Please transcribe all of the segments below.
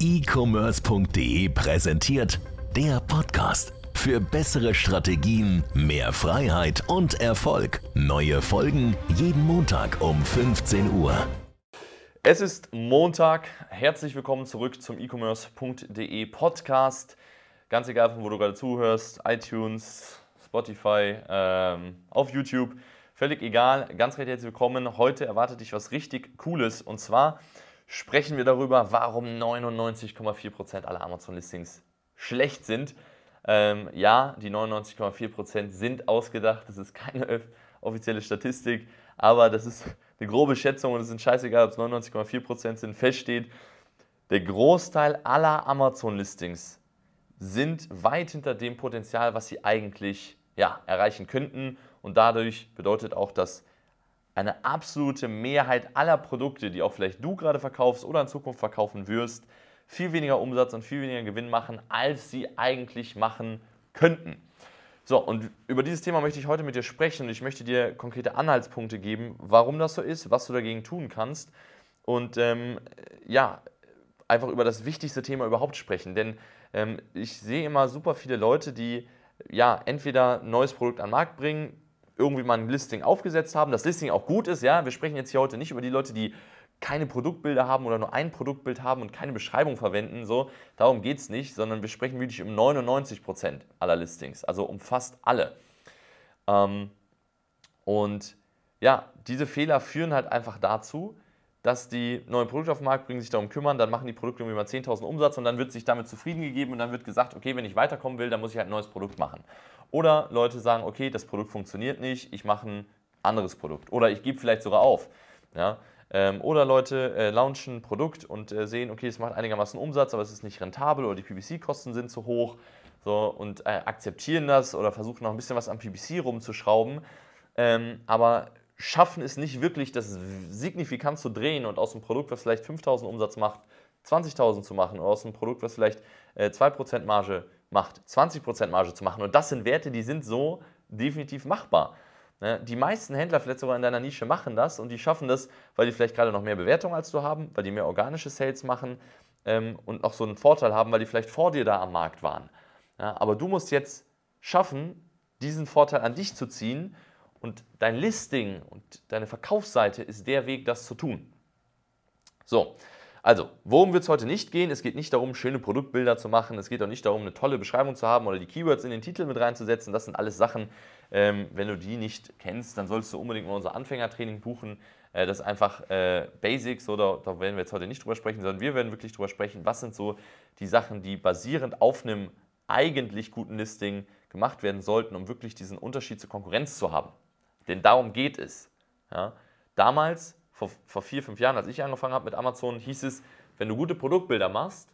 e-commerce.de präsentiert der Podcast. Für bessere Strategien, mehr Freiheit und Erfolg. Neue Folgen jeden Montag um 15 Uhr. Es ist Montag. Herzlich willkommen zurück zum e-commerce.de Podcast. Ganz egal, von wo du gerade zuhörst, iTunes, Spotify, ähm, auf YouTube, völlig egal. Ganz recht herzlich willkommen. Heute erwartet dich was richtig Cooles und zwar sprechen wir darüber, warum 99,4% aller Amazon-Listings schlecht sind. Ähm, ja, die 99,4% sind ausgedacht, das ist keine offizielle Statistik, aber das ist eine grobe Schätzung und es ist scheißegal, ob es 99,4% sind. Feststeht, der Großteil aller Amazon-Listings sind weit hinter dem Potenzial, was sie eigentlich ja, erreichen könnten. Und dadurch bedeutet auch, dass eine absolute Mehrheit aller Produkte, die auch vielleicht du gerade verkaufst oder in Zukunft verkaufen wirst, viel weniger Umsatz und viel weniger Gewinn machen, als sie eigentlich machen könnten. So, und über dieses Thema möchte ich heute mit dir sprechen und ich möchte dir konkrete Anhaltspunkte geben, warum das so ist, was du dagegen tun kannst und ähm, ja, einfach über das wichtigste Thema überhaupt sprechen. Denn ähm, ich sehe immer super viele Leute, die ja entweder ein neues Produkt an den Markt bringen, irgendwie mal ein Listing aufgesetzt haben, das Listing auch gut ist, ja, wir sprechen jetzt hier heute nicht über die Leute, die keine Produktbilder haben oder nur ein Produktbild haben und keine Beschreibung verwenden, so, darum geht es nicht, sondern wir sprechen wirklich um 99% aller Listings, also um fast alle. Ähm, und ja, diese Fehler führen halt einfach dazu, dass die neue Produkte auf den Markt bringen, sich darum kümmern, dann machen die Produkte irgendwie mal 10.000 Umsatz und dann wird sich damit zufrieden gegeben und dann wird gesagt, okay, wenn ich weiterkommen will, dann muss ich halt ein neues Produkt machen. Oder Leute sagen, okay, das Produkt funktioniert nicht, ich mache ein anderes Produkt. Oder ich gebe vielleicht sogar auf. Ja? Ähm, oder Leute äh, launchen ein Produkt und äh, sehen, okay, es macht einigermaßen Umsatz, aber es ist nicht rentabel oder die PPC-Kosten sind zu hoch so, und äh, akzeptieren das oder versuchen noch ein bisschen was am PPC rumzuschrauben. Ähm, aber schaffen es nicht wirklich, das signifikant zu drehen und aus einem Produkt, was vielleicht 5000 Umsatz macht, 20.000 zu machen oder aus einem Produkt, was vielleicht äh, 2% Marge macht, 20% Marge zu machen. Und das sind Werte, die sind so definitiv machbar. Ne? Die meisten Händler, vielleicht sogar in deiner Nische, machen das und die schaffen das, weil die vielleicht gerade noch mehr Bewertung als du haben, weil die mehr organische Sales machen ähm, und auch so einen Vorteil haben, weil die vielleicht vor dir da am Markt waren. Aber du musst jetzt schaffen, diesen Vorteil an dich zu ziehen und dein Listing und deine Verkaufsseite ist der Weg, das zu tun. So, also, worum wird es heute nicht gehen? Es geht nicht darum, schöne Produktbilder zu machen. Es geht auch nicht darum, eine tolle Beschreibung zu haben oder die Keywords in den Titel mit reinzusetzen. Das sind alles Sachen, ähm, wenn du die nicht kennst, dann solltest du unbedingt mal unser Anfängertraining buchen. Äh, das ist einfach äh, Basics, oder da werden wir jetzt heute nicht drüber sprechen, sondern wir werden wirklich drüber sprechen, was sind so die Sachen, die basierend auf einem eigentlich guten Listing gemacht werden sollten, um wirklich diesen Unterschied zur Konkurrenz zu haben. Denn darum geht es. Ja? Damals, vor, vor vier, fünf Jahren, als ich angefangen habe mit Amazon, hieß es, wenn du gute Produktbilder machst,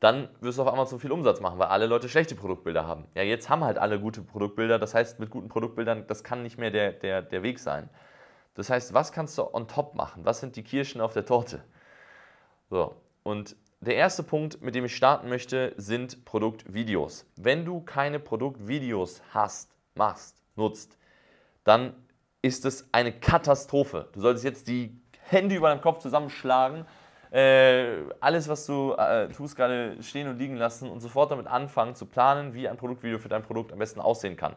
dann wirst du auf Amazon viel Umsatz machen, weil alle Leute schlechte Produktbilder haben. Ja, jetzt haben halt alle gute Produktbilder, das heißt, mit guten Produktbildern, das kann nicht mehr der, der, der Weg sein. Das heißt, was kannst du on top machen? Was sind die Kirschen auf der Torte? So, und der erste Punkt, mit dem ich starten möchte, sind Produktvideos. Wenn du keine Produktvideos hast, machst, nutzt, dann ist es eine Katastrophe. Du solltest jetzt die Hände über deinem Kopf zusammenschlagen, äh, alles, was du äh, tust, gerade stehen und liegen lassen und sofort damit anfangen zu planen, wie ein Produktvideo für dein Produkt am besten aussehen kann.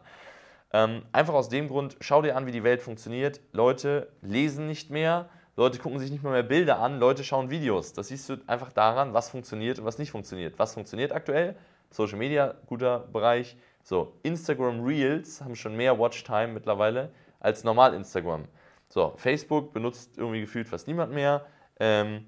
Ähm, einfach aus dem Grund, schau dir an, wie die Welt funktioniert. Leute lesen nicht mehr, Leute gucken sich nicht mehr, mehr Bilder an, Leute schauen Videos. Das siehst du einfach daran, was funktioniert und was nicht funktioniert. Was funktioniert aktuell? Social Media, guter Bereich. So, Instagram Reels haben schon mehr Watchtime mittlerweile als normal Instagram. So, Facebook benutzt irgendwie gefühlt fast niemand mehr. Ähm,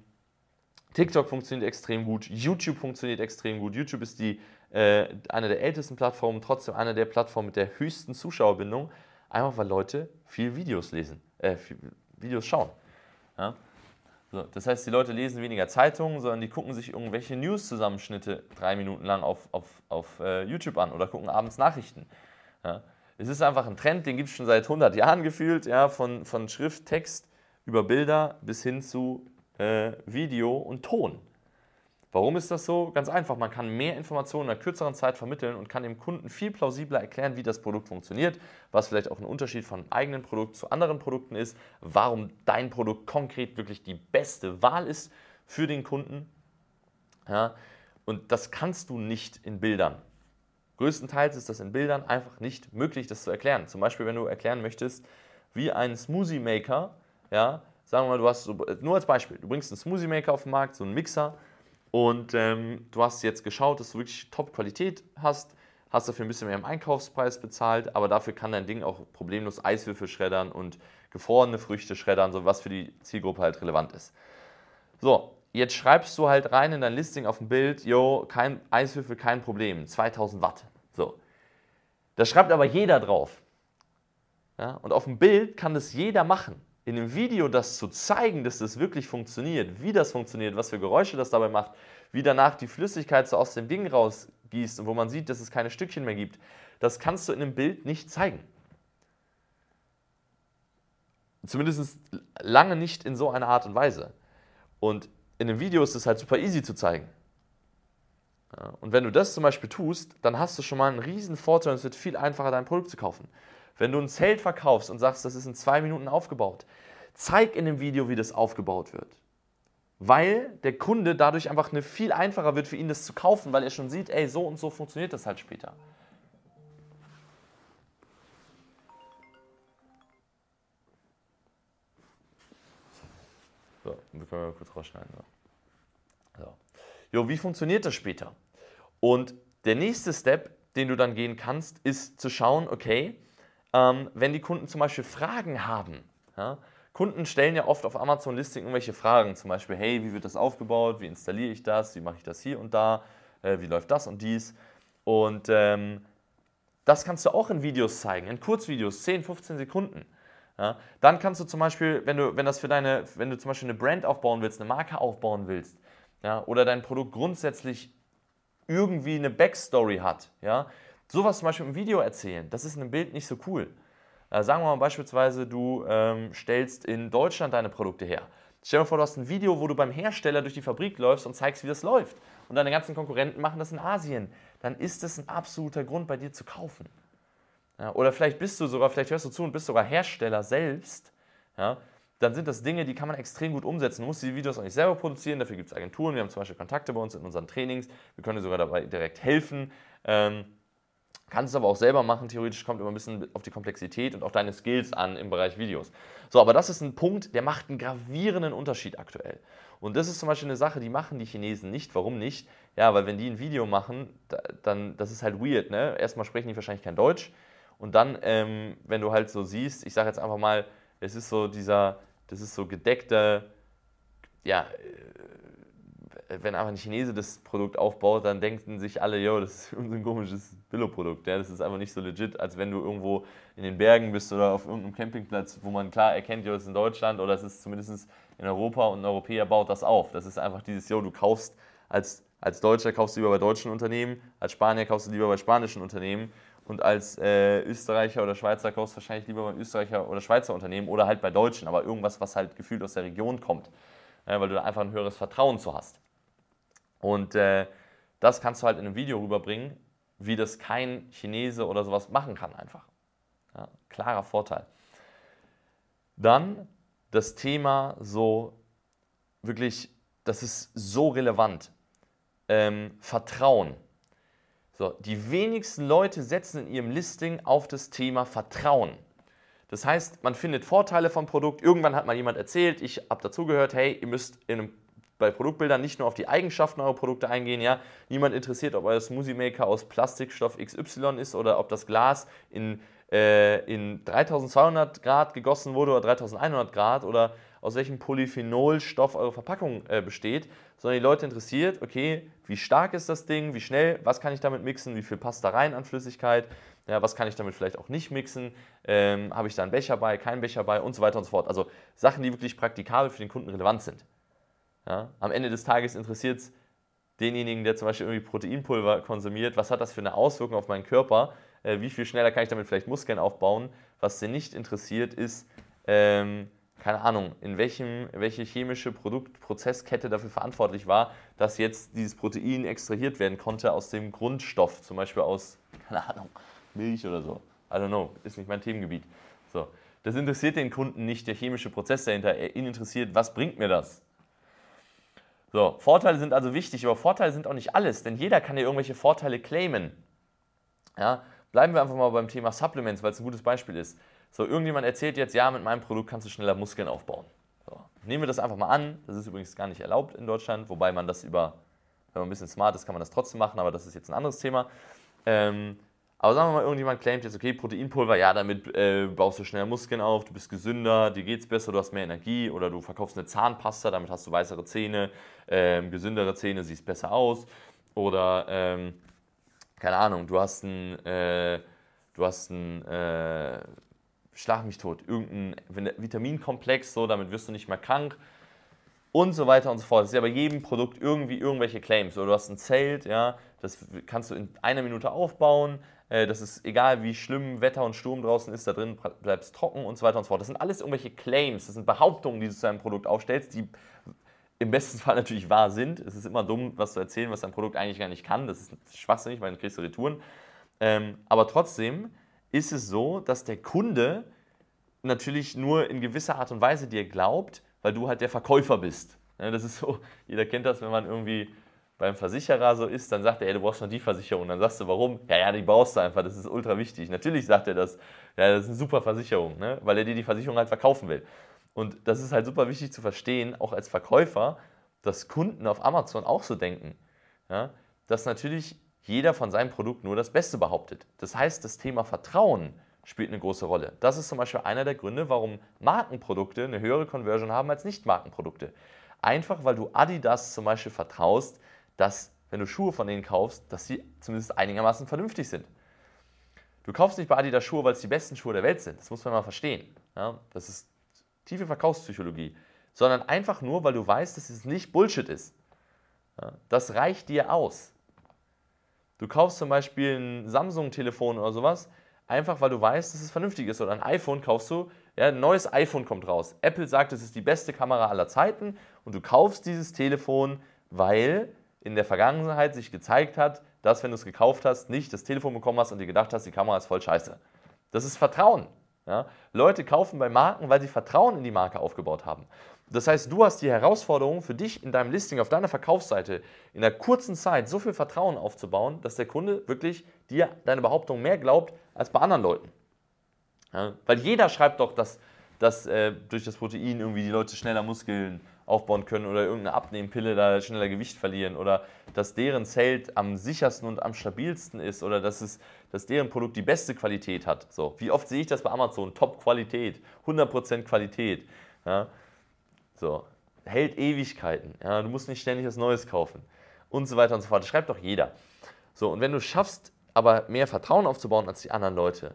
TikTok funktioniert extrem gut, YouTube funktioniert extrem gut. YouTube ist die, äh, eine der ältesten Plattformen, trotzdem eine der Plattformen mit der höchsten Zuschauerbindung, einfach weil Leute viel Videos lesen, äh, viel Videos schauen. Ja? So, das heißt, die Leute lesen weniger Zeitungen, sondern die gucken sich irgendwelche News-Zusammenschnitte drei Minuten lang auf, auf, auf äh, YouTube an oder gucken abends Nachrichten. Ja? Es ist einfach ein Trend, den gibt es schon seit 100 Jahren gefühlt, ja? von, von Schrift, Text über Bilder bis hin zu äh, Video und Ton. Warum ist das so? Ganz einfach, man kann mehr Informationen in einer kürzeren Zeit vermitteln und kann dem Kunden viel plausibler erklären, wie das Produkt funktioniert, was vielleicht auch ein Unterschied von einem eigenen Produkt zu anderen Produkten ist, warum dein Produkt konkret wirklich die beste Wahl ist für den Kunden. Ja? Und das kannst du nicht in Bildern. Größtenteils ist das in Bildern einfach nicht möglich, das zu erklären. Zum Beispiel, wenn du erklären möchtest, wie ein Smoothie Maker, ja, sagen wir mal, du hast so, nur als Beispiel, du bringst einen Smoothie Maker auf den Markt, so einen Mixer, und ähm, du hast jetzt geschaut, dass du wirklich Top-Qualität hast, hast dafür ein bisschen mehr im Einkaufspreis bezahlt, aber dafür kann dein Ding auch problemlos Eiswürfel schreddern und gefrorene Früchte schreddern, so was für die Zielgruppe halt relevant ist. So, jetzt schreibst du halt rein in dein Listing auf dem Bild, yo, kein Eiswürfel, kein Problem, 2000 Watt. So. Das schreibt aber jeder drauf. Ja, und auf dem Bild kann das jeder machen. In dem Video das zu zeigen, dass das wirklich funktioniert, wie das funktioniert, was für Geräusche das dabei macht, wie danach die Flüssigkeit so aus dem Ding rausgießt und wo man sieht, dass es keine Stückchen mehr gibt, das kannst du in einem Bild nicht zeigen. Zumindest lange nicht in so einer Art und Weise. Und in einem Video ist es halt super easy zu zeigen. Ja, und wenn du das zum Beispiel tust, dann hast du schon mal einen riesen Vorteil und es wird viel einfacher, dein Produkt zu kaufen. Wenn du ein Zelt verkaufst und sagst, das ist in zwei Minuten aufgebaut, zeig in dem Video, wie das aufgebaut wird. Weil der Kunde dadurch einfach eine viel einfacher wird für ihn, das zu kaufen, weil er schon sieht, ey, so und so funktioniert das halt später. So, wir können mal kurz rausschneiden. So. So. Jo, wie funktioniert das später? Und der nächste Step, den du dann gehen kannst, ist zu schauen, okay, ähm, wenn die Kunden zum Beispiel Fragen haben. Ja? Kunden stellen ja oft auf Amazon Listing irgendwelche Fragen, zum Beispiel, hey, wie wird das aufgebaut, wie installiere ich das, wie mache ich das hier und da, äh, wie läuft das und dies. Und ähm, das kannst du auch in Videos zeigen, in Kurzvideos, 10, 15 Sekunden. Ja, dann kannst du zum Beispiel, wenn du, wenn das für deine, wenn du zum Beispiel eine Brand aufbauen willst, eine Marke aufbauen willst, ja, oder dein Produkt grundsätzlich irgendwie eine Backstory hat, ja, sowas zum Beispiel im Video erzählen, das ist in einem Bild nicht so cool. Äh, sagen wir mal beispielsweise, du ähm, stellst in Deutschland deine Produkte her. Stell dir vor, du hast ein Video, wo du beim Hersteller durch die Fabrik läufst und zeigst, wie das läuft. Und deine ganzen Konkurrenten machen das in Asien. Dann ist das ein absoluter Grund, bei dir zu kaufen. Ja, oder vielleicht bist du sogar, vielleicht hörst du zu und bist sogar Hersteller selbst. Ja, dann sind das Dinge, die kann man extrem gut umsetzen. Du musst die Videos auch nicht selber produzieren, dafür gibt es Agenturen. Wir haben zum Beispiel Kontakte bei uns in unseren Trainings. Wir können dir sogar dabei direkt helfen. Ähm, kannst es aber auch selber machen. Theoretisch kommt immer ein bisschen auf die Komplexität und auf deine Skills an im Bereich Videos. So, aber das ist ein Punkt, der macht einen gravierenden Unterschied aktuell. Und das ist zum Beispiel eine Sache, die machen die Chinesen nicht. Warum nicht? Ja, weil wenn die ein Video machen, dann, das ist halt weird, ne? Erstmal sprechen die wahrscheinlich kein Deutsch. Und dann, ähm, wenn du halt so siehst, ich sage jetzt einfach mal, es ist so dieser, das ist so gedeckter, ja, äh, wenn einfach ein Chinese das Produkt aufbaut, dann denken sich alle, yo, das ist ein komisches Billo-Produkt. Ja? Das ist einfach nicht so legit, als wenn du irgendwo in den Bergen bist oder auf irgendeinem Campingplatz, wo man klar erkennt, yo, das ist in Deutschland oder es ist zumindest in Europa und ein Europäer baut das auf. Das ist einfach dieses, yo, du kaufst als, als Deutscher kaufst du lieber bei deutschen Unternehmen, als Spanier kaufst du lieber bei spanischen Unternehmen und als äh, Österreicher oder Schweizer kaufst du wahrscheinlich lieber bei Österreicher oder Schweizer Unternehmen oder halt bei Deutschen, aber irgendwas, was halt gefühlt aus der Region kommt, äh, weil du da einfach ein höheres Vertrauen zu hast. Und äh, das kannst du halt in einem Video rüberbringen, wie das kein Chinese oder sowas machen kann einfach. Ja, klarer Vorteil. Dann das Thema so wirklich, das ist so relevant. Ähm, Vertrauen. So, die wenigsten Leute setzen in ihrem Listing auf das Thema Vertrauen. Das heißt, man findet Vorteile vom Produkt. Irgendwann hat mal jemand erzählt, ich habe dazugehört, hey, ihr müsst einem, bei Produktbildern nicht nur auf die Eigenschaften eurer Produkte eingehen. Ja? Niemand interessiert, ob euer Smoothie Maker aus Plastikstoff XY ist oder ob das Glas in, äh, in 3200 Grad gegossen wurde oder 3100 Grad oder aus welchem Polyphenolstoff eure Verpackung äh, besteht, sondern die Leute interessiert, okay, wie stark ist das Ding, wie schnell, was kann ich damit mixen, wie viel passt da rein an Flüssigkeit, ja, was kann ich damit vielleicht auch nicht mixen, ähm, habe ich da einen Becher bei, keinen Becher bei und so weiter und so fort. Also Sachen, die wirklich praktikabel für den Kunden relevant sind. Ja, am Ende des Tages interessiert es denjenigen, der zum Beispiel irgendwie Proteinpulver konsumiert, was hat das für eine Auswirkung auf meinen Körper, äh, wie viel schneller kann ich damit vielleicht Muskeln aufbauen. Was den nicht interessiert, ist, ähm, keine Ahnung, in welchem, welche chemische Produktprozesskette dafür verantwortlich war, dass jetzt dieses Protein extrahiert werden konnte aus dem Grundstoff, zum Beispiel aus, keine Ahnung, Milch oder so. I don't know, ist nicht mein Themengebiet. So. Das interessiert den Kunden nicht, der chemische Prozess dahinter. Ihn interessiert, was bringt mir das? So, Vorteile sind also wichtig, aber Vorteile sind auch nicht alles, denn jeder kann ja irgendwelche Vorteile claimen. Ja, bleiben wir einfach mal beim Thema Supplements, weil es ein gutes Beispiel ist. So, irgendjemand erzählt jetzt, ja, mit meinem Produkt kannst du schneller Muskeln aufbauen. So, nehmen wir das einfach mal an. Das ist übrigens gar nicht erlaubt in Deutschland, wobei man das über, wenn man ein bisschen smart ist, kann man das trotzdem machen, aber das ist jetzt ein anderes Thema. Ähm, aber sagen wir mal, irgendjemand claimt jetzt, okay, Proteinpulver, ja, damit äh, baust du schneller Muskeln auf, du bist gesünder, dir geht's besser, du hast mehr Energie oder du verkaufst eine Zahnpasta, damit hast du weißere Zähne, ähm, gesündere Zähne, siehst besser aus. Oder, ähm, keine Ahnung, du hast ein, äh, du hast ein, äh, schlag mich tot, irgendein Vitaminkomplex, so, damit wirst du nicht mehr krank und so weiter und so fort. Das ist ja bei jedem Produkt irgendwie irgendwelche Claims. Oder du hast ein Zelt, ja, das kannst du in einer Minute aufbauen. Äh, das ist egal, wie schlimm Wetter und Sturm draußen ist, da drin bleibst trocken und so weiter und so fort. Das sind alles irgendwelche Claims, das sind Behauptungen, die du zu deinem Produkt aufstellst, die im besten Fall natürlich wahr sind. Es ist immer dumm, was zu erzählen, was dein Produkt eigentlich gar nicht kann. Das ist schwachsinnig, weil dann kriegst du Retouren. Ähm, aber trotzdem ist es so, dass der Kunde natürlich nur in gewisser Art und Weise dir glaubt, weil du halt der Verkäufer bist. das ist so, jeder kennt das, wenn man irgendwie beim Versicherer so ist, dann sagt er, ey, du brauchst noch die Versicherung. Dann sagst du, warum? Ja, ja, die brauchst du einfach, das ist ultra wichtig. Natürlich sagt er das, ja, das ist eine super Versicherung, ne? weil er dir die Versicherung halt verkaufen will. Und das ist halt super wichtig zu verstehen, auch als Verkäufer, dass Kunden auf Amazon auch so denken. Ja? Dass natürlich jeder von seinem Produkt nur das Beste behauptet. Das heißt, das Thema Vertrauen spielt eine große Rolle. Das ist zum Beispiel einer der Gründe, warum Markenprodukte eine höhere Conversion haben als Nicht-Markenprodukte. Einfach weil du Adidas zum Beispiel vertraust, dass, wenn du Schuhe von denen kaufst, dass sie zumindest einigermaßen vernünftig sind. Du kaufst nicht bei Adidas Schuhe, weil es die besten Schuhe der Welt sind. Das muss man mal verstehen. Ja, das ist tiefe Verkaufspsychologie. Sondern einfach nur, weil du weißt, dass es nicht Bullshit ist. Ja, das reicht dir aus. Du kaufst zum Beispiel ein Samsung-Telefon oder sowas, einfach weil du weißt, dass es vernünftig ist. Oder ein iPhone kaufst du, ja, ein neues iPhone kommt raus. Apple sagt, es ist die beste Kamera aller Zeiten und du kaufst dieses Telefon, weil in der Vergangenheit sich gezeigt hat, dass wenn du es gekauft hast, nicht das Telefon bekommen hast und dir gedacht hast, die Kamera ist voll scheiße. Das ist Vertrauen. Ja? Leute kaufen bei Marken, weil sie Vertrauen in die Marke aufgebaut haben. Das heißt, du hast die Herausforderung für dich in deinem Listing auf deiner Verkaufsseite in einer kurzen Zeit so viel Vertrauen aufzubauen, dass der Kunde wirklich dir deine Behauptung mehr glaubt als bei anderen Leuten. Ja, weil jeder schreibt doch, dass, dass äh, durch das Protein irgendwie die Leute schneller Muskeln aufbauen können oder irgendeine Abnehmpille da schneller Gewicht verlieren oder dass deren Zelt am sichersten und am stabilsten ist oder dass, es, dass deren Produkt die beste Qualität hat. So, wie oft sehe ich das bei Amazon? Top-Qualität, 100% Qualität. Ja, so, hält Ewigkeiten. Ja, du musst nicht ständig was Neues kaufen und so weiter und so fort. Das schreibt doch jeder. So, und wenn du schaffst, aber mehr Vertrauen aufzubauen als die anderen Leute,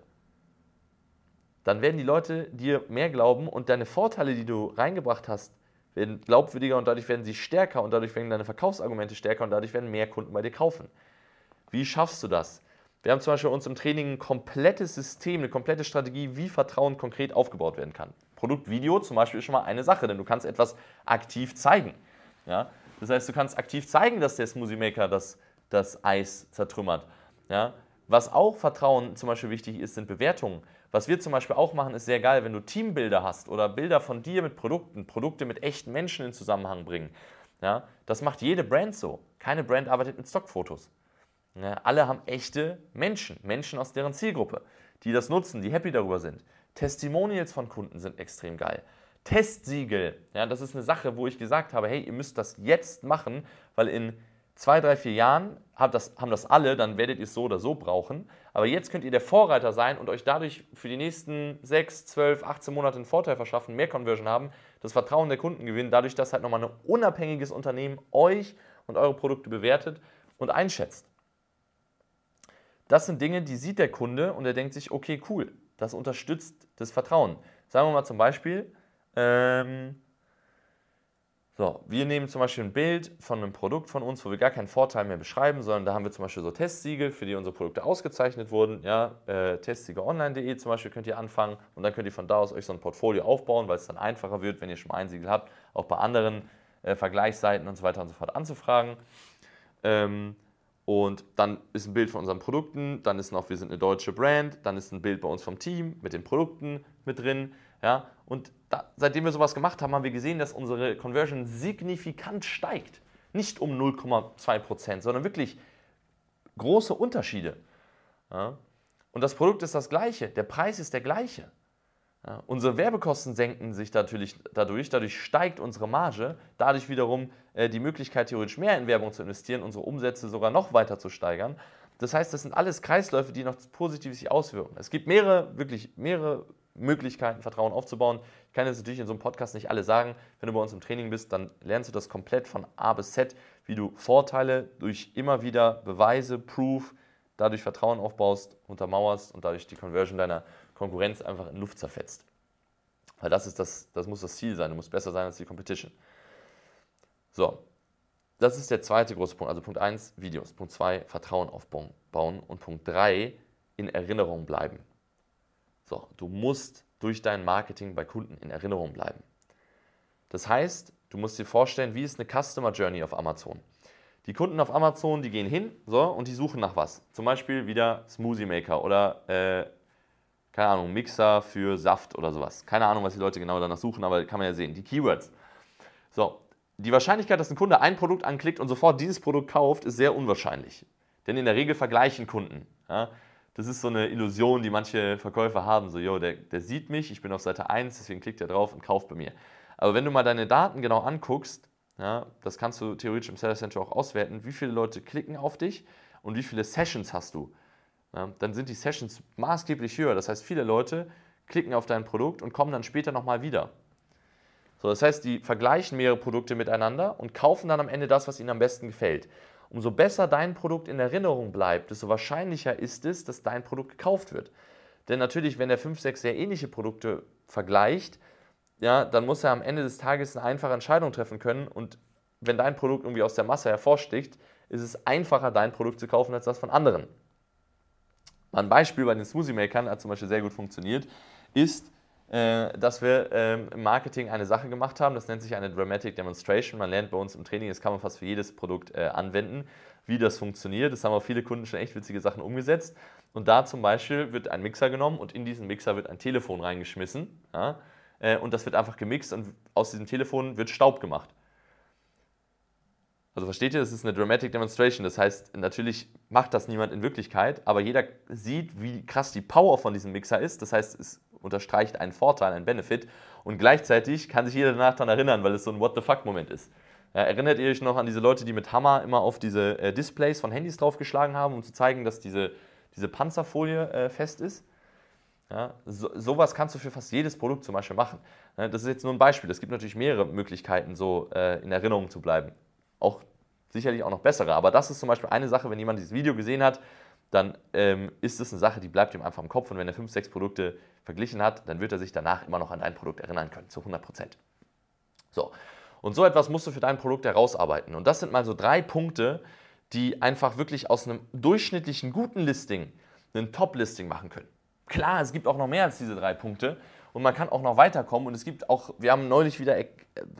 dann werden die Leute dir mehr glauben und deine Vorteile, die du reingebracht hast, werden glaubwürdiger und dadurch werden sie stärker und dadurch werden deine Verkaufsargumente stärker und dadurch werden mehr Kunden bei dir kaufen. Wie schaffst du das? Wir haben zum Beispiel uns im Training ein komplettes System, eine komplette Strategie, wie Vertrauen konkret aufgebaut werden kann. Produktvideo zum Beispiel ist schon mal eine Sache, denn du kannst etwas aktiv zeigen. Ja? Das heißt, du kannst aktiv zeigen, dass der Smoothie Maker das, das Eis zertrümmert. Ja? Was auch Vertrauen zum Beispiel wichtig ist, sind Bewertungen. Was wir zum Beispiel auch machen, ist sehr geil, wenn du Teambilder hast oder Bilder von dir mit Produkten, Produkte mit echten Menschen in Zusammenhang bringen. Ja, das macht jede Brand so. Keine Brand arbeitet mit Stockfotos. Ja, alle haben echte Menschen, Menschen aus deren Zielgruppe, die das nutzen, die happy darüber sind. Testimonials von Kunden sind extrem geil. Testsiegel, ja, das ist eine Sache, wo ich gesagt habe, hey, ihr müsst das jetzt machen, weil in zwei, drei, vier Jahren habt das, haben das alle, dann werdet ihr es so oder so brauchen. Aber jetzt könnt ihr der Vorreiter sein und euch dadurch für die nächsten 6, 12, 18 Monate einen Vorteil verschaffen, mehr Conversion haben, das Vertrauen der Kunden gewinnen, dadurch, dass halt nochmal ein unabhängiges Unternehmen euch und eure Produkte bewertet und einschätzt. Das sind Dinge, die sieht der Kunde und er denkt sich, okay, cool, das unterstützt das Vertrauen. Sagen wir mal zum Beispiel, ähm, so, wir nehmen zum Beispiel ein Bild von einem Produkt von uns, wo wir gar keinen Vorteil mehr beschreiben, sondern da haben wir zum Beispiel so Testsiegel, für die unsere Produkte ausgezeichnet wurden. Ja, äh, testsiegelonline.de zum Beispiel könnt ihr anfangen und dann könnt ihr von da aus euch so ein Portfolio aufbauen, weil es dann einfacher wird, wenn ihr schon mal ein Siegel habt, auch bei anderen äh, Vergleichsseiten und so weiter und so fort anzufragen. Ähm, und dann ist ein Bild von unseren Produkten, dann ist noch, wir sind eine deutsche Brand, dann ist ein Bild bei uns vom Team mit den Produkten mit drin. Ja, und da, seitdem wir sowas gemacht haben, haben wir gesehen, dass unsere Conversion signifikant steigt. Nicht um 0,2 Prozent, sondern wirklich große Unterschiede. Ja? Und das Produkt ist das gleiche, der Preis ist der gleiche. Ja, unsere Werbekosten senken sich natürlich dadurch, dadurch steigt unsere Marge, dadurch wiederum äh, die Möglichkeit, theoretisch mehr in Werbung zu investieren, unsere Umsätze sogar noch weiter zu steigern. Das heißt, das sind alles Kreisläufe, die noch positiv sich auswirken. Es gibt mehrere, wirklich mehrere Möglichkeiten, Vertrauen aufzubauen. Ich kann jetzt natürlich in so einem Podcast nicht alle sagen. Wenn du bei uns im Training bist, dann lernst du das komplett von A bis Z, wie du Vorteile durch immer wieder Beweise, Proof, dadurch Vertrauen aufbaust, untermauerst und dadurch die Conversion deiner Konkurrenz einfach in Luft zerfetzt. Weil das, ist das, das muss das Ziel sein. Du musst besser sein als die Competition. So, das ist der zweite große Punkt. Also Punkt 1, Videos. Punkt 2, Vertrauen aufbauen. Und Punkt 3, in Erinnerung bleiben. So, du musst durch dein Marketing bei Kunden in Erinnerung bleiben. Das heißt, du musst dir vorstellen, wie ist eine Customer Journey auf Amazon? Die Kunden auf Amazon, die gehen hin so, und die suchen nach was. Zum Beispiel wieder Smoothie Maker oder äh, keine Ahnung, Mixer für Saft oder sowas. Keine Ahnung, was die Leute genau danach suchen, aber kann man ja sehen. Die Keywords. So, die Wahrscheinlichkeit, dass ein Kunde ein Produkt anklickt und sofort dieses Produkt kauft, ist sehr unwahrscheinlich. Denn in der Regel vergleichen Kunden. Ja? Das ist so eine Illusion, die manche Verkäufer haben. So, yo, der, der sieht mich, ich bin auf Seite 1, deswegen klickt er drauf und kauft bei mir. Aber wenn du mal deine Daten genau anguckst, ja, das kannst du theoretisch im Seller Center auch auswerten, wie viele Leute klicken auf dich und wie viele Sessions hast du ja, dann sind die Sessions maßgeblich höher. Das heißt, viele Leute klicken auf dein Produkt und kommen dann später nochmal wieder. So, das heißt, die vergleichen mehrere Produkte miteinander und kaufen dann am Ende das, was ihnen am besten gefällt. Umso besser dein Produkt in Erinnerung bleibt, desto wahrscheinlicher ist es, dass dein Produkt gekauft wird. Denn natürlich, wenn er fünf, sechs sehr ähnliche Produkte vergleicht, ja, dann muss er am Ende des Tages eine einfache Entscheidung treffen können. Und wenn dein Produkt irgendwie aus der Masse hervorsticht, ist es einfacher, dein Produkt zu kaufen als das von anderen. Ein Beispiel bei den Smoothie Makern hat zum Beispiel sehr gut funktioniert, ist, dass wir ähm, im Marketing eine Sache gemacht haben, das nennt sich eine Dramatic Demonstration. Man lernt bei uns im Training, das kann man fast für jedes Produkt äh, anwenden, wie das funktioniert. Das haben auch viele Kunden schon echt witzige Sachen umgesetzt. Und da zum Beispiel wird ein Mixer genommen und in diesen Mixer wird ein Telefon reingeschmissen. Ja, äh, und das wird einfach gemixt und aus diesem Telefon wird Staub gemacht. Also versteht ihr, das ist eine Dramatic Demonstration. Das heißt, natürlich macht das niemand in Wirklichkeit, aber jeder sieht, wie krass die Power von diesem Mixer ist. Das heißt, es unterstreicht einen Vorteil, einen Benefit. Und gleichzeitig kann sich jeder danach daran erinnern, weil es so ein What the fuck-Moment ist. Ja, erinnert ihr euch noch an diese Leute, die mit Hammer immer auf diese äh, Displays von Handys draufgeschlagen haben, um zu zeigen, dass diese, diese Panzerfolie äh, fest ist? Ja, so, sowas kannst du für fast jedes Produkt zum Beispiel machen. Ja, das ist jetzt nur ein Beispiel. Es gibt natürlich mehrere Möglichkeiten, so äh, in Erinnerung zu bleiben auch sicherlich auch noch bessere. Aber das ist zum Beispiel eine Sache, wenn jemand dieses Video gesehen hat, dann ähm, ist es eine Sache, die bleibt ihm einfach im Kopf. Und wenn er fünf, sechs Produkte verglichen hat, dann wird er sich danach immer noch an dein Produkt erinnern können, zu 100 Prozent. So, und so etwas musst du für dein Produkt herausarbeiten. Und das sind mal so drei Punkte, die einfach wirklich aus einem durchschnittlichen guten Listing ein Top-Listing machen können. Klar, es gibt auch noch mehr als diese drei Punkte, und man kann auch noch weiterkommen. Und es gibt auch, wir haben neulich wieder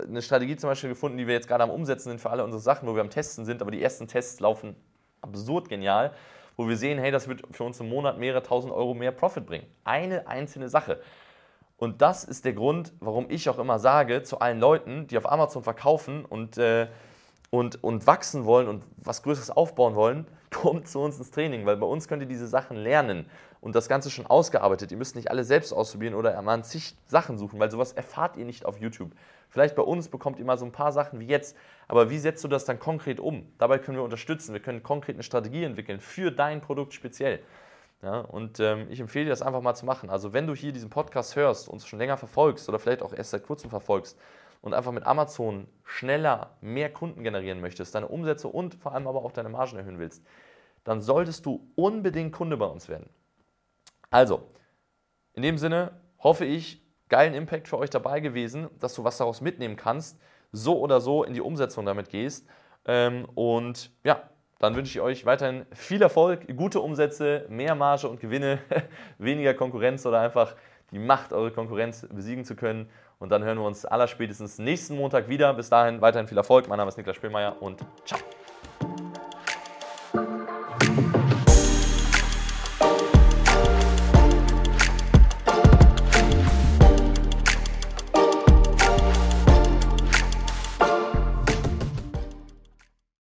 eine Strategie zum Beispiel gefunden, die wir jetzt gerade am Umsetzen sind für alle unsere Sachen, wo wir am Testen sind, aber die ersten Tests laufen absurd genial, wo wir sehen, hey, das wird für uns im Monat mehrere tausend Euro mehr Profit bringen. Eine einzelne Sache. Und das ist der Grund, warum ich auch immer sage zu allen Leuten, die auf Amazon verkaufen und, äh, und, und wachsen wollen und was Größeres aufbauen wollen, kommt zu uns ins Training, weil bei uns könnt ihr diese Sachen lernen und das Ganze schon ausgearbeitet. Ihr müsst nicht alle selbst ausprobieren oder mal zig Sachen suchen, weil sowas erfahrt ihr nicht auf YouTube. Vielleicht bei uns bekommt ihr mal so ein paar Sachen wie jetzt, aber wie setzt du das dann konkret um? Dabei können wir unterstützen. Wir können konkret eine Strategie entwickeln für dein Produkt speziell. Ja, und ähm, ich empfehle dir das einfach mal zu machen. Also wenn du hier diesen Podcast hörst, und schon länger verfolgst oder vielleicht auch erst seit kurzem verfolgst und einfach mit Amazon schneller mehr Kunden generieren möchtest, deine Umsätze und vor allem aber auch deine Margen erhöhen willst, dann solltest du unbedingt Kunde bei uns werden. Also, in dem Sinne hoffe ich, geilen Impact für euch dabei gewesen, dass du was daraus mitnehmen kannst, so oder so in die Umsetzung damit gehst. Ähm, und ja, dann wünsche ich euch weiterhin viel Erfolg, gute Umsätze, mehr Marge und Gewinne, weniger Konkurrenz oder einfach die Macht, eure Konkurrenz besiegen zu können. Und dann hören wir uns allerspätestens nächsten Montag wieder. Bis dahin weiterhin viel Erfolg. Mein Name ist Niklas Spielmeier und ciao.